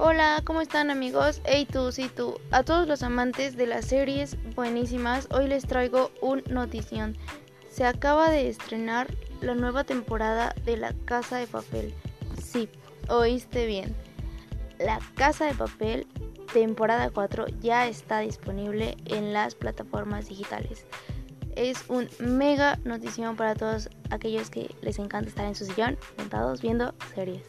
Hola, ¿cómo están amigos? Hey tú, sí tú. A todos los amantes de las series buenísimas, hoy les traigo un notición. Se acaba de estrenar la nueva temporada de La Casa de Papel. Sí, oíste bien. La Casa de Papel, temporada 4, ya está disponible en las plataformas digitales. Es un mega notición para todos aquellos que les encanta estar en su sillón, sentados viendo series.